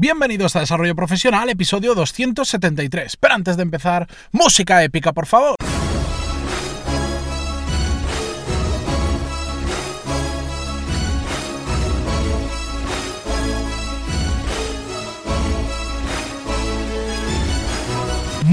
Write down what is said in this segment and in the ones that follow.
Bienvenidos a Desarrollo Profesional, episodio 273. Pero antes de empezar, música épica, por favor.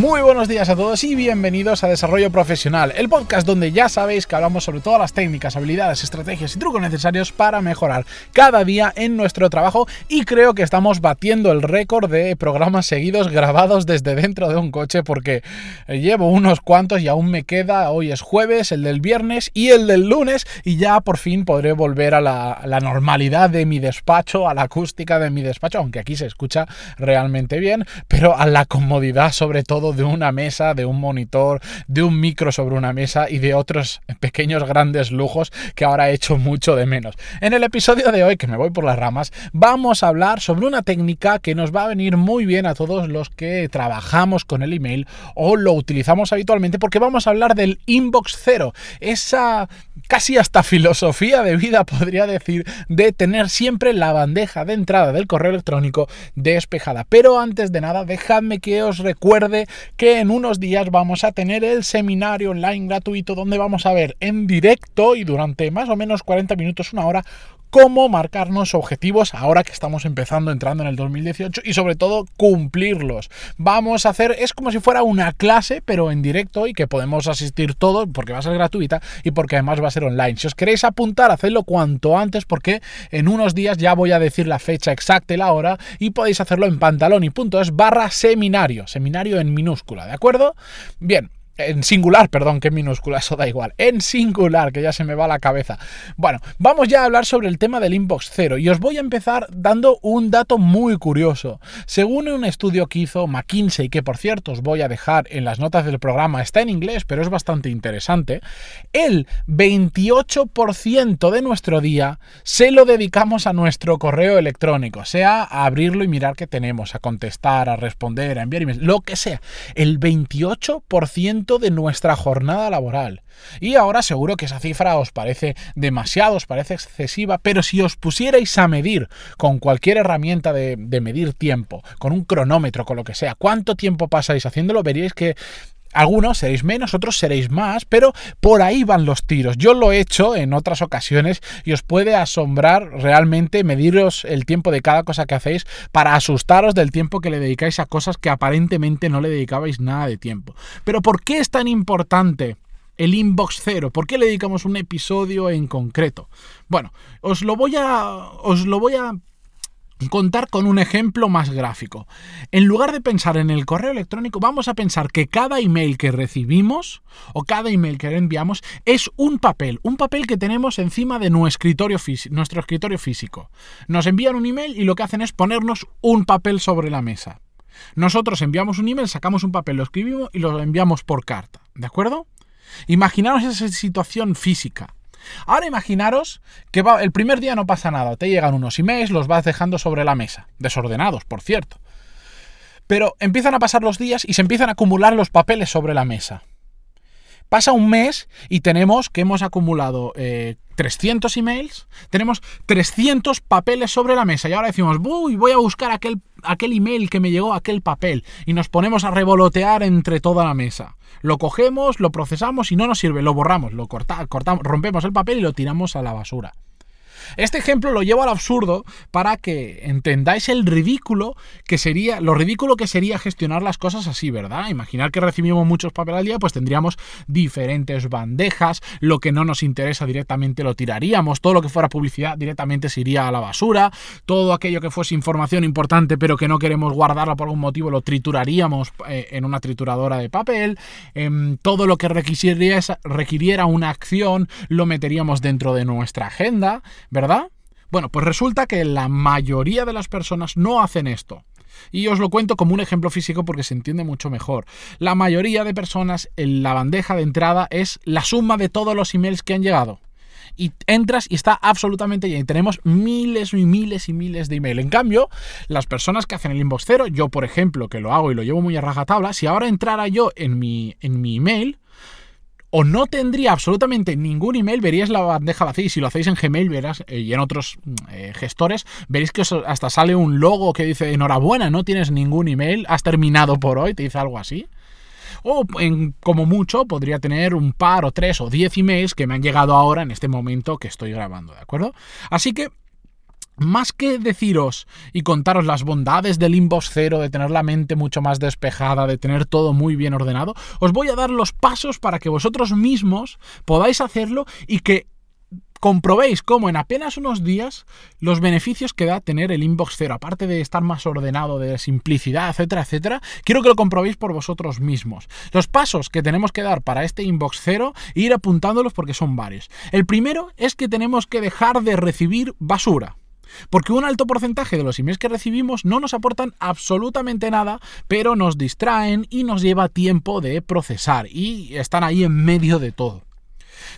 Muy buenos días a todos y bienvenidos a Desarrollo Profesional, el podcast donde ya sabéis que hablamos sobre todas las técnicas, habilidades, estrategias y trucos necesarios para mejorar cada día en nuestro trabajo y creo que estamos batiendo el récord de programas seguidos grabados desde dentro de un coche porque llevo unos cuantos y aún me queda, hoy es jueves, el del viernes y el del lunes y ya por fin podré volver a la, la normalidad de mi despacho, a la acústica de mi despacho, aunque aquí se escucha realmente bien, pero a la comodidad sobre todo de una mesa, de un monitor, de un micro sobre una mesa y de otros pequeños grandes lujos que ahora he hecho mucho de menos. En el episodio de hoy, que me voy por las ramas, vamos a hablar sobre una técnica que nos va a venir muy bien a todos los que trabajamos con el email o lo utilizamos habitualmente porque vamos a hablar del inbox cero, esa casi hasta filosofía de vida podría decir de tener siempre la bandeja de entrada del correo electrónico despejada. Pero antes de nada, dejadme que os recuerde que en unos días vamos a tener el seminario online gratuito donde vamos a ver en directo y durante más o menos 40 minutos, una hora, cómo marcarnos objetivos ahora que estamos empezando, entrando en el 2018 y sobre todo cumplirlos. Vamos a hacer, es como si fuera una clase, pero en directo y que podemos asistir todos porque va a ser gratuita y porque además va a ser online. Si os queréis apuntar, hacedlo cuanto antes porque en unos días ya voy a decir la fecha exacta y la hora y podéis hacerlo en pantalón y punto es barra seminario, seminario en minúscula, ¿de acuerdo? Bien, en singular, perdón, que minúscula, eso da igual. En singular, que ya se me va la cabeza. Bueno, vamos ya a hablar sobre el tema del inbox cero. Y os voy a empezar dando un dato muy curioso. Según un estudio que hizo McKinsey, que por cierto os voy a dejar en las notas del programa, está en inglés, pero es bastante interesante. El 28% de nuestro día se lo dedicamos a nuestro correo electrónico, sea a abrirlo y mirar qué tenemos, a contestar, a responder, a enviar emails, lo que sea. El 28% de nuestra jornada laboral. Y ahora seguro que esa cifra os parece demasiado, os parece excesiva, pero si os pusierais a medir con cualquier herramienta de, de medir tiempo, con un cronómetro, con lo que sea, cuánto tiempo pasáis haciéndolo, veríais que algunos seréis menos, otros seréis más, pero por ahí van los tiros. Yo lo he hecho en otras ocasiones y os puede asombrar realmente mediros el tiempo de cada cosa que hacéis para asustaros del tiempo que le dedicáis a cosas que aparentemente no le dedicabais nada de tiempo. Pero ¿por qué es tan importante? el inbox cero. ¿Por qué le dedicamos un episodio en concreto? Bueno, os lo voy a os lo voy a contar con un ejemplo más gráfico. En lugar de pensar en el correo electrónico, vamos a pensar que cada email que recibimos o cada email que enviamos es un papel, un papel que tenemos encima de nuestro escritorio, nuestro escritorio físico. Nos envían un email y lo que hacen es ponernos un papel sobre la mesa. Nosotros enviamos un email, sacamos un papel, lo escribimos y lo enviamos por carta. ¿De acuerdo? Imaginaos esa situación física. Ahora imaginaros que el primer día no pasa nada, te llegan unos emails, los vas dejando sobre la mesa, desordenados, por cierto. Pero empiezan a pasar los días y se empiezan a acumular los papeles sobre la mesa. Pasa un mes y tenemos que hemos acumulado 300 eh, emails, tenemos 300 papeles sobre la mesa y ahora decimos, voy, voy a buscar aquel, aquel email que me llegó, aquel papel, y nos ponemos a revolotear entre toda la mesa. Lo cogemos, lo procesamos y no nos sirve, lo borramos, lo cortamos, rompemos el papel y lo tiramos a la basura. Este ejemplo lo llevo al absurdo para que entendáis el ridículo que sería, lo ridículo que sería gestionar las cosas así, ¿verdad? Imaginar que recibimos muchos papeles al día, pues tendríamos diferentes bandejas, lo que no nos interesa directamente lo tiraríamos, todo lo que fuera publicidad directamente se iría a la basura, todo aquello que fuese información importante pero que no queremos guardarla por algún motivo lo trituraríamos eh, en una trituradora de papel, em, todo lo que requiriera una acción lo meteríamos dentro de nuestra agenda, ¿verdad? Bueno, pues resulta que la mayoría de las personas no hacen esto. Y os lo cuento como un ejemplo físico porque se entiende mucho mejor. La mayoría de personas en la bandeja de entrada es la suma de todos los emails que han llegado. Y entras y está absolutamente lleno. Y tenemos miles y miles y miles de emails. En cambio, las personas que hacen el inbox cero, yo por ejemplo, que lo hago y lo llevo muy a rajatabla, si ahora entrara yo en mi, en mi email, o no tendría absolutamente ningún email, veríais la bandeja vacía y si lo hacéis en Gmail verás, eh, y en otros eh, gestores, veréis que hasta sale un logo que dice enhorabuena, no tienes ningún email, has terminado por hoy, te dice algo así. O en, como mucho podría tener un par o tres o diez emails que me han llegado ahora en este momento que estoy grabando, ¿de acuerdo? Así que más que deciros y contaros las bondades del inbox cero, de tener la mente mucho más despejada, de tener todo muy bien ordenado, os voy a dar los pasos para que vosotros mismos podáis hacerlo y que comprobéis cómo en apenas unos días los beneficios que da tener el inbox cero, aparte de estar más ordenado, de simplicidad, etcétera, etcétera, quiero que lo comprobéis por vosotros mismos. Los pasos que tenemos que dar para este inbox cero, ir apuntándolos porque son varios. El primero es que tenemos que dejar de recibir basura. Porque un alto porcentaje de los emails que recibimos no nos aportan absolutamente nada, pero nos distraen y nos lleva tiempo de procesar y están ahí en medio de todo.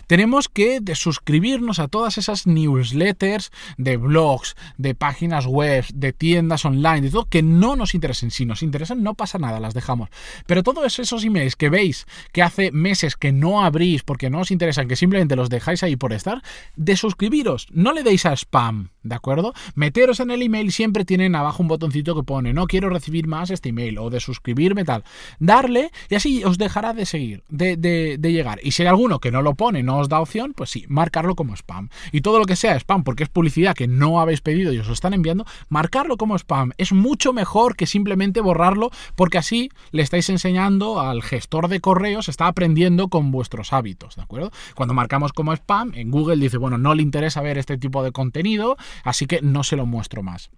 Tenemos que suscribirnos a todas esas newsletters de blogs, de páginas web, de tiendas online, de todo que no nos interesen. Si nos interesan, no pasa nada, las dejamos. Pero todos esos emails que veis que hace meses que no abrís porque no os interesan, que simplemente los dejáis ahí por estar, de suscribiros, no le deis a spam. ¿De acuerdo? Meteros en el email, siempre tienen abajo un botoncito que pone no quiero recibir más este email o de suscribirme tal. Darle y así os dejará de seguir, de, de llegar. Y si hay alguno que no lo pone, no os da opción, pues sí, marcarlo como spam. Y todo lo que sea spam, porque es publicidad que no habéis pedido y os lo están enviando, marcarlo como spam. Es mucho mejor que simplemente borrarlo, porque así le estáis enseñando al gestor de correos, está aprendiendo con vuestros hábitos, ¿de acuerdo? Cuando marcamos como spam, en Google dice, bueno, no le interesa ver este tipo de contenido, así que no se lo muestro más.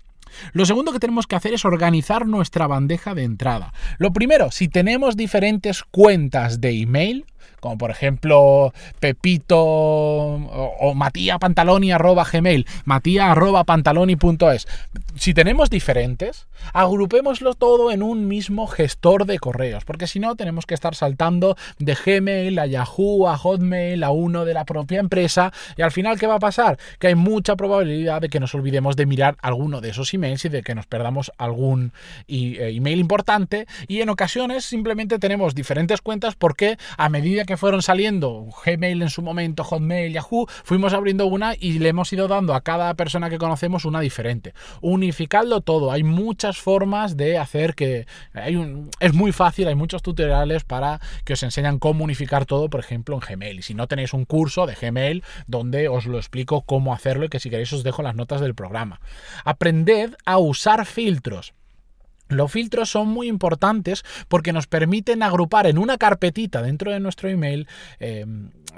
Lo segundo que tenemos que hacer es organizar nuestra bandeja de entrada. Lo primero, si tenemos diferentes cuentas de email, como por ejemplo Pepito o, o Matías Pantaloni arroba gmail, Matías arroba pantaloni.es. Si tenemos diferentes, agrupémoslo todo en un mismo gestor de correos, porque si no tenemos que estar saltando de Gmail a Yahoo, a Hotmail, a uno de la propia empresa, y al final, ¿qué va a pasar? Que hay mucha probabilidad de que nos olvidemos de mirar alguno de esos emails y de que nos perdamos algún eh, email importante, y en ocasiones simplemente tenemos diferentes cuentas porque a medida que que fueron saliendo, Gmail en su momento, Hotmail, Yahoo, fuimos abriendo una y le hemos ido dando a cada persona que conocemos una diferente. Unificadlo todo, hay muchas formas de hacer que... Hay es muy fácil, hay muchos tutoriales para que os enseñan cómo unificar todo, por ejemplo, en Gmail. Y si no tenéis un curso de Gmail donde os lo explico cómo hacerlo y que si queréis os dejo las notas del programa. Aprended a usar filtros. Los filtros son muy importantes porque nos permiten agrupar en una carpetita dentro de nuestro email eh,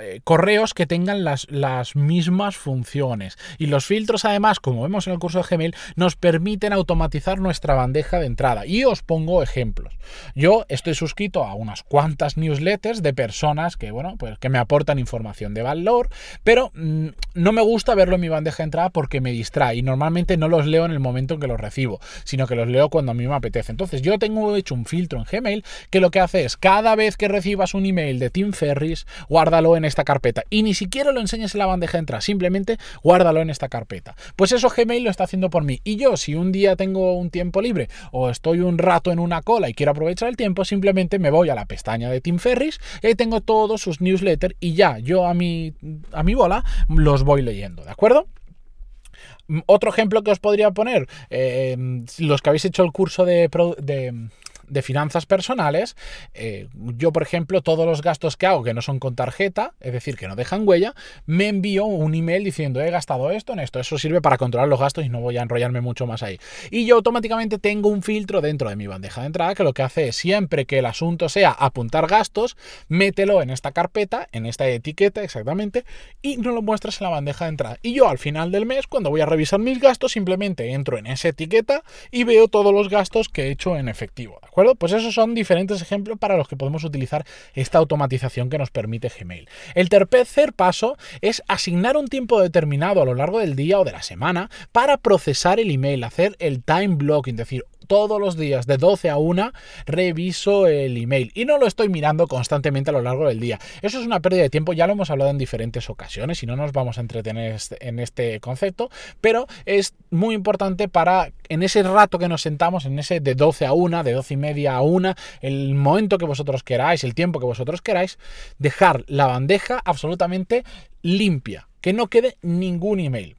eh, correos que tengan las, las, mismas funciones. Y los filtros, además, como vemos en el curso de Gmail, nos permiten automatizar nuestra bandeja de entrada. Y os pongo ejemplos. Yo estoy suscrito a unas cuantas newsletters de personas que, bueno, pues que me aportan información de valor, pero mm, no me gusta verlo en mi bandeja de entrada porque me distrae. Y normalmente no los leo en el momento en que los recibo, sino que los leo cuando a mí me apetece. Entonces, yo tengo hecho un filtro en Gmail que lo que hace es cada vez que recibas un email de Tim Ferris, guárdalo en esta carpeta y ni siquiera lo enseñes en la bandeja de entrada, simplemente guárdalo en esta carpeta. Pues eso Gmail lo está haciendo por mí. Y yo, si un día tengo un tiempo libre o estoy un rato en una cola y quiero aprovechar el tiempo, simplemente me voy a la pestaña de Tim Ferris y ahí tengo todos sus newsletters y ya, yo a mi, a mi bola los voy leyendo, ¿de acuerdo? Otro ejemplo que os podría poner, eh, los que habéis hecho el curso de, de de finanzas personales, eh, yo, por ejemplo, todos los gastos que hago que no son con tarjeta, es decir, que no dejan huella, me envío un email diciendo he gastado esto en esto. Eso sirve para controlar los gastos y no voy a enrollarme mucho más ahí. Y yo automáticamente tengo un filtro dentro de mi bandeja de entrada que lo que hace es siempre que el asunto sea apuntar gastos, mételo en esta carpeta, en esta etiqueta exactamente, y no lo muestras en la bandeja de entrada. Y yo al final del mes, cuando voy a revisar mis gastos, simplemente entro en esa etiqueta y veo todos los gastos que he hecho en efectivo. ¿De acuerdo? Pues esos son diferentes ejemplos para los que podemos utilizar esta automatización que nos permite Gmail. El tercer paso es asignar un tiempo determinado a lo largo del día o de la semana para procesar el email, hacer el time blocking, es decir, todos los días de 12 a 1 reviso el email y no lo estoy mirando constantemente a lo largo del día. Eso es una pérdida de tiempo, ya lo hemos hablado en diferentes ocasiones y no nos vamos a entretener este, en este concepto, pero es muy importante para en ese rato que nos sentamos, en ese de 12 a 1, de 12 y media a 1, el momento que vosotros queráis, el tiempo que vosotros queráis, dejar la bandeja absolutamente limpia, que no quede ningún email.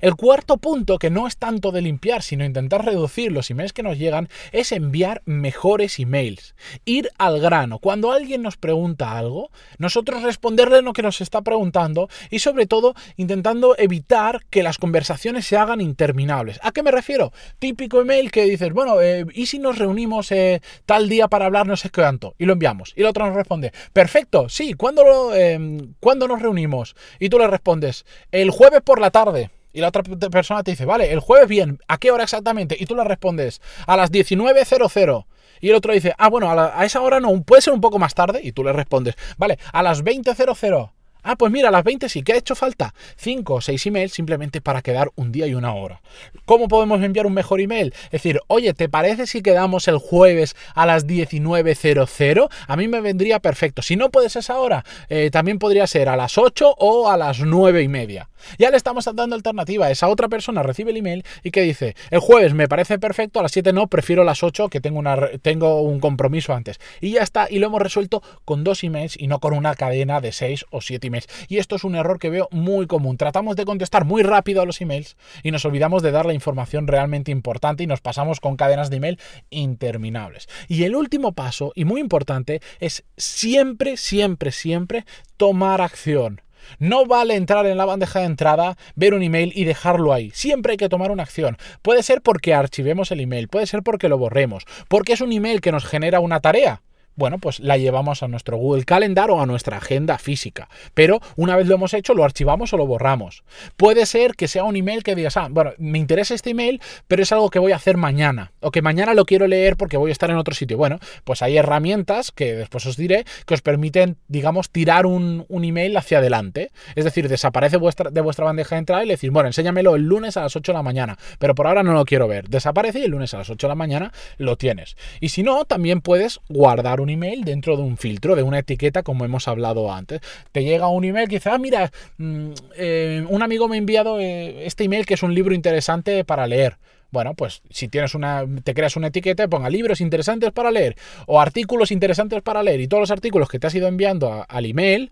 El cuarto punto, que no es tanto de limpiar, sino intentar reducir los emails que nos llegan, es enviar mejores emails. Ir al grano. Cuando alguien nos pregunta algo, nosotros responderle lo que nos está preguntando y sobre todo intentando evitar que las conversaciones se hagan interminables. ¿A qué me refiero? Típico email que dices, bueno, eh, ¿y si nos reunimos eh, tal día para hablar no sé cuánto? Y lo enviamos. Y el otro nos responde, perfecto, sí, ¿cuándo, em, ¿cuándo nos reunimos? Y tú le respondes, el jueves por la tarde. Y la otra persona te dice, vale, el jueves bien, ¿a qué hora exactamente? Y tú le respondes, a las 19.00. Y el otro dice, ah, bueno, a, esa hora no, puede ser un poco más tarde. Y tú le respondes, vale, a las 20.00. Ah, pues mira, a las 20 sí que ha hecho falta 5 o 6 emails simplemente para quedar un día y una hora. ¿Cómo podemos enviar un mejor email? Es decir, oye, ¿te parece si quedamos el jueves a las 19.00? A mí me vendría perfecto. Si no puedes esa hora, eh, también podría ser a las 8 o a las 9 y media. Ya le estamos dando alternativa. Esa otra persona recibe el email y que dice, el jueves me parece perfecto, a las 7 no, prefiero las 8 que tengo, un compromiso antes. Y ya está, y lo hemos resuelto con dos emails y no con una cadena de 6 o 7 emails. Y esto es un error que veo muy común. Tratamos de contestar muy rápido a los emails y nos olvidamos de dar la información realmente importante y nos pasamos con cadenas de email interminables. Y el último paso, y muy importante, es siempre, siempre, siempre tomar acción. No vale entrar en la bandeja de entrada, ver un email y dejarlo ahí. Siempre hay que tomar una acción. Puede ser porque archivemos el email, puede ser porque lo borremos, porque es un email que nos genera una tarea bueno, pues la llevamos a nuestro Google Calendar o a nuestra agenda física. Pero una vez lo hemos hecho, lo archivamos o lo borramos. Puede ser que sea un email que digas, ah, bueno, me interesa este email, pero es algo que voy a hacer mañana. O que mañana lo quiero leer porque voy a estar en otro sitio. Bueno, pues hay herramientas que después os diré que os permiten, digamos, tirar un, email hacia adelante. Es decir, desaparece vuestra, de vuestra bandeja de entrada y le decís, bueno, enséñamelo el lunes a las 8 de la mañana. Pero por ahora no lo quiero ver. Desaparece y el lunes a las 8 de la mañana lo tienes. Y si no, también puedes guardar un email dentro de un filtro, de una etiqueta, como hemos hablado antes. Te llega un email que dice, ah, mira, mm, eh, un amigo me ha enviado eh, este email que es un libro interesante para leer. Bueno, pues si tienes una, te creas una etiqueta, ponga libros interesantes para leer o artículos interesantes para leer y todos los artículos que te has ido enviando al email,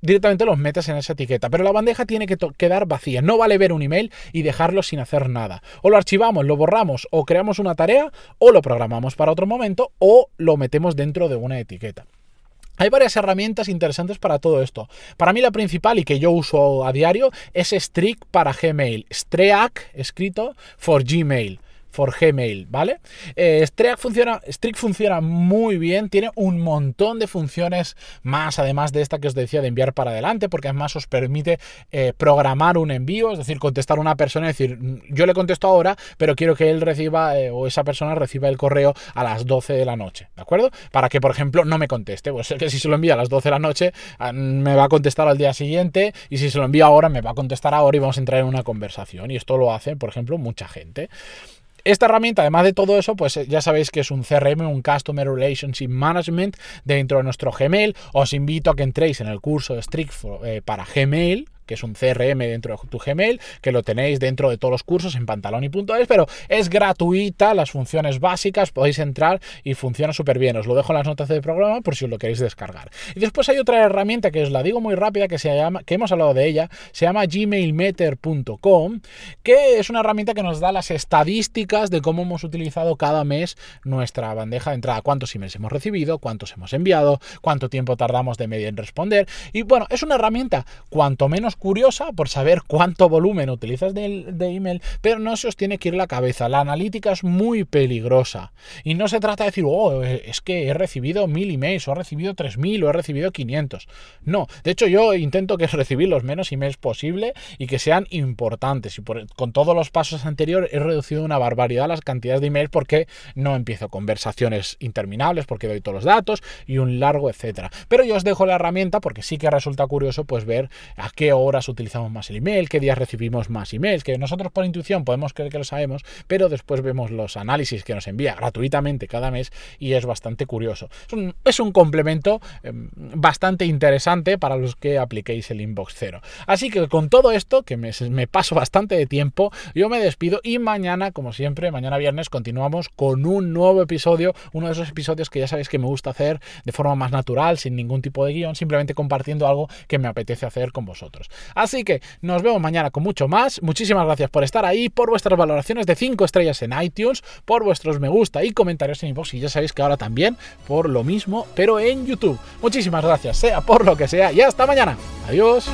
directamente los metes en esa etiqueta. Pero la bandeja tiene que quedar vacía. No vale ver un email y dejarlo sin hacer nada. O lo archivamos, lo borramos, o creamos una tarea, o lo programamos para otro momento, o lo metemos dentro de una etiqueta. Hay varias herramientas interesantes para todo esto. Para mí la principal y que yo uso a diario es Streak para Gmail. Streak escrito for Gmail for Gmail, ¿vale? Eh, funciona, Strict funciona muy bien, tiene un montón de funciones más, además de esta que os decía de enviar para adelante, porque además os permite eh, programar un envío, es decir, contestar a una persona y decir, mm, yo le contesto ahora, pero quiero que él reciba eh, o esa persona reciba el correo a las 12 de la noche, ¿de acuerdo? Para que, por ejemplo, no me conteste, pues que si se lo envía a las 12 de la noche, ah, me va a contestar al día siguiente, y si se lo envía ahora, me va a contestar ahora y vamos a entrar en una conversación, y esto lo hace, por ejemplo, mucha gente. Esta herramienta, además de todo eso, pues eh, ya sabéis que es un CRM, un Customer Relationship Management dentro de nuestro Gmail. Os invito a que entréis en el curso de Strict eh, para Gmail, que es un CRM dentro de tu Gmail, que lo tenéis dentro de todos los cursos en pantaloni.es, pero es gratuita, las funciones básicas, podéis entrar y funciona súper bien. Os lo dejo en las notas del programa por si os lo queréis descargar. Y después hay otra herramienta que os la digo muy rápida, que se llama, que hemos hablado de ella, se llama gmailmeter.com, que es una herramienta que nos da las estadísticas de cómo hemos utilizado cada mes nuestra bandeja de entrada, cuántos emails hemos recibido, cuántos hemos enviado, cuánto tiempo tardamos de media en responder. Y bueno, es una herramienta cuanto menos curiosa por saber cuánto volumen utilizas de, email, pero no se os tiene que ir la cabeza. La analítica es muy peligrosa. Y no se trata de decir, oh, es que he recibido mil emails, o he recibido tres mil, o he recibido 500. No, de hecho yo intento que recibir los menos emails posible y que sean importantes. Y con todos los pasos anteriores he reducido una barbaridad las cantidades de emails porque no empiezo conversaciones interminables, porque doy todos los datos y un largo etcétera. Pero yo os dejo la herramienta porque sí que resulta curioso pues ver a qué horas utilizamos más el email, qué días recibimos más emails, que nosotros por intuición podemos creer que lo sabemos, pero después vemos los análisis que nos envía gratuitamente cada mes y es bastante curioso. Es un, complemento em, bastante interesante para los que apliquéis el inbox cero. Así que con todo esto, que me, me paso bastante de tiempo, yo me despido y mañana, como siempre, mañana viernes continuamos con un nuevo episodio, uno de esos episodios que ya sabéis que me gusta hacer de forma más natural, sin ningún tipo de guion, simplemente compartiendo algo que me apetece hacer con vosotros. Así que nos vemos mañana con mucho más. Muchísimas gracias por estar ahí, por vuestras valoraciones de 5 estrellas en iTunes, por vuestros me gusta y comentarios en inbox y ya sabéis que ahora también por lo mismo, pero en YouTube. Muchísimas gracias, sea por lo que sea y hasta mañana. Adiós.